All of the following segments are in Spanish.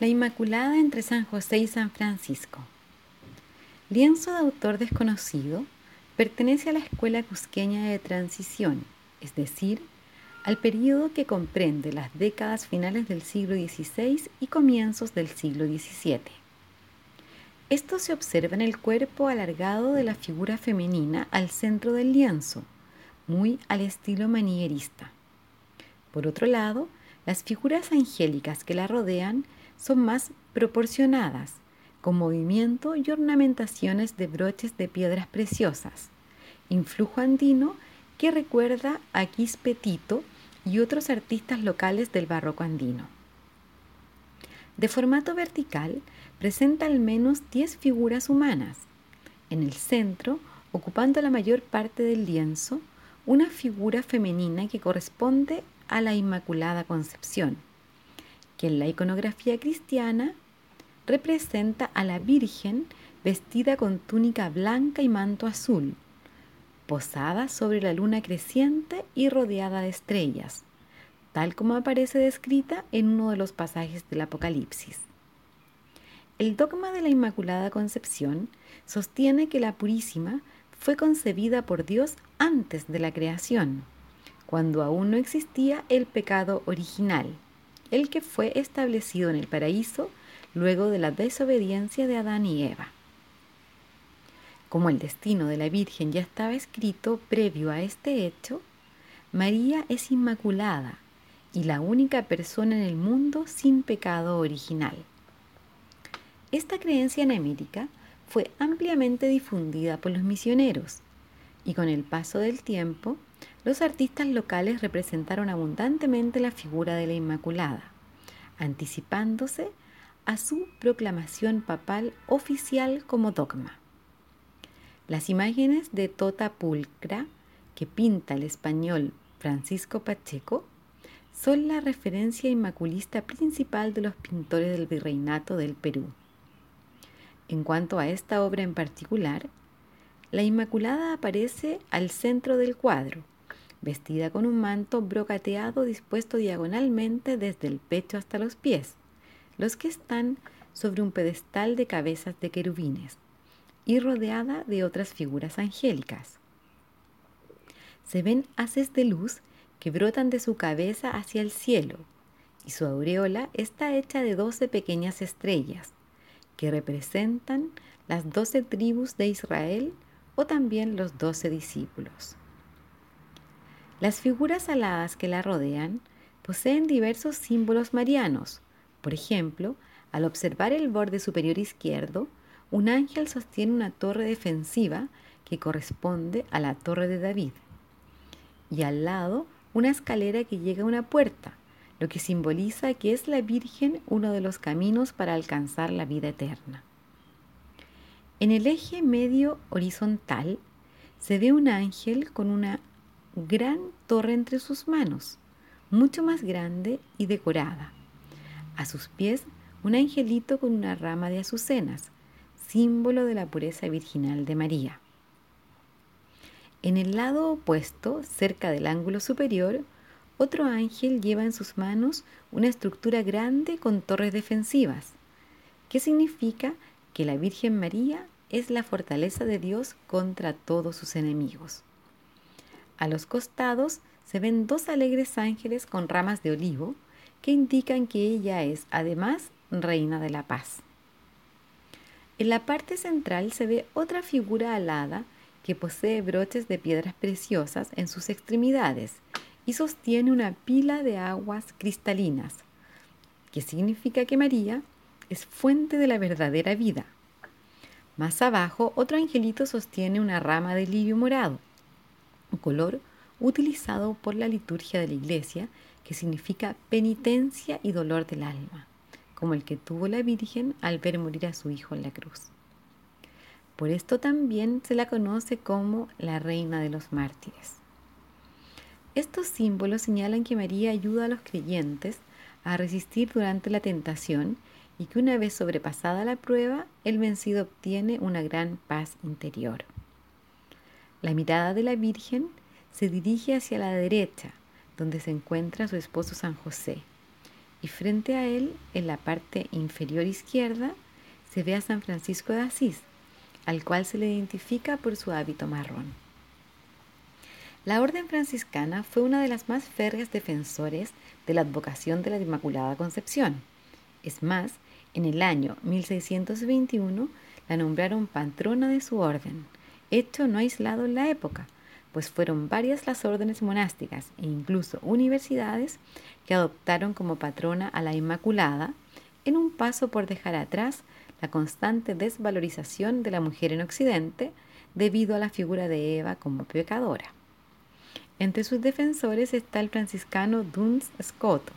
La Inmaculada entre San José y San Francisco. Lienzo de autor desconocido, pertenece a la escuela cusqueña de transición, es decir, al periodo que comprende las décadas finales del siglo XVI y comienzos del siglo XVII. Esto se observa en el cuerpo alargado de la figura femenina al centro del lienzo, muy al estilo manierista. Por otro lado, las figuras angélicas que la rodean son más proporcionadas, con movimiento y ornamentaciones de broches de piedras preciosas, influjo andino que recuerda a Quispetito y otros artistas locales del barroco andino. De formato vertical, presenta al menos 10 figuras humanas. En el centro, ocupando la mayor parte del lienzo, una figura femenina que corresponde a la Inmaculada Concepción que en la iconografía cristiana representa a la Virgen vestida con túnica blanca y manto azul, posada sobre la luna creciente y rodeada de estrellas, tal como aparece descrita en uno de los pasajes del Apocalipsis. El dogma de la Inmaculada Concepción sostiene que la Purísima fue concebida por Dios antes de la creación, cuando aún no existía el pecado original el que fue establecido en el paraíso luego de la desobediencia de Adán y Eva. Como el destino de la Virgen ya estaba escrito previo a este hecho, María es inmaculada y la única persona en el mundo sin pecado original. Esta creencia en fue ampliamente difundida por los misioneros y con el paso del tiempo los artistas locales representaron abundantemente la figura de la Inmaculada, anticipándose a su proclamación papal oficial como dogma. Las imágenes de Tota Pulcra que pinta el español Francisco Pacheco son la referencia inmaculista principal de los pintores del virreinato del Perú. En cuanto a esta obra en particular, la Inmaculada aparece al centro del cuadro, vestida con un manto brocateado dispuesto diagonalmente desde el pecho hasta los pies, los que están sobre un pedestal de cabezas de querubines, y rodeada de otras figuras angélicas. Se ven haces de luz que brotan de su cabeza hacia el cielo, y su aureola está hecha de doce pequeñas estrellas, que representan las doce tribus de Israel o también los doce discípulos. Las figuras aladas que la rodean poseen diversos símbolos marianos. Por ejemplo, al observar el borde superior izquierdo, un ángel sostiene una torre defensiva que corresponde a la torre de David. Y al lado, una escalera que llega a una puerta, lo que simboliza que es la Virgen uno de los caminos para alcanzar la vida eterna. En el eje medio horizontal se ve un ángel con una gran torre entre sus manos, mucho más grande y decorada. A sus pies un angelito con una rama de azucenas, símbolo de la pureza virginal de María. En el lado opuesto, cerca del ángulo superior, otro ángel lleva en sus manos una estructura grande con torres defensivas, que significa que la Virgen María es la fortaleza de Dios contra todos sus enemigos. A los costados se ven dos alegres ángeles con ramas de olivo que indican que ella es además reina de la paz. En la parte central se ve otra figura alada que posee broches de piedras preciosas en sus extremidades y sostiene una pila de aguas cristalinas, que significa que María es fuente de la verdadera vida. Más abajo, otro angelito sostiene una rama de lirio morado un color utilizado por la liturgia de la iglesia que significa penitencia y dolor del alma, como el que tuvo la Virgen al ver morir a su hijo en la cruz. Por esto también se la conoce como la Reina de los Mártires. Estos símbolos señalan que María ayuda a los creyentes a resistir durante la tentación y que una vez sobrepasada la prueba, el vencido obtiene una gran paz interior. La mirada de la Virgen se dirige hacia la derecha, donde se encuentra su esposo San José, y frente a él, en la parte inferior izquierda, se ve a San Francisco de Asís, al cual se le identifica por su hábito marrón. La orden franciscana fue una de las más férreas defensores de la advocación de la Inmaculada Concepción. Es más, en el año 1621 la nombraron patrona de su orden, hecho no aislado en la época, pues fueron varias las órdenes monásticas e incluso universidades que adoptaron como patrona a la Inmaculada en un paso por dejar atrás la constante desvalorización de la mujer en Occidente debido a la figura de Eva como pecadora. Entre sus defensores está el franciscano Duns Scotto,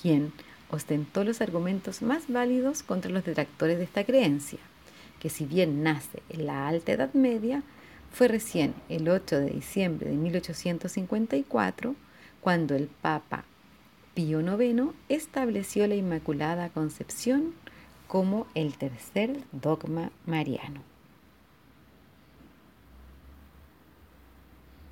quien ostentó los argumentos más válidos contra los detractores de esta creencia, que si bien nace en la Alta Edad Media, fue recién el 8 de diciembre de 1854 cuando el Papa Pío IX estableció la Inmaculada Concepción como el tercer dogma mariano.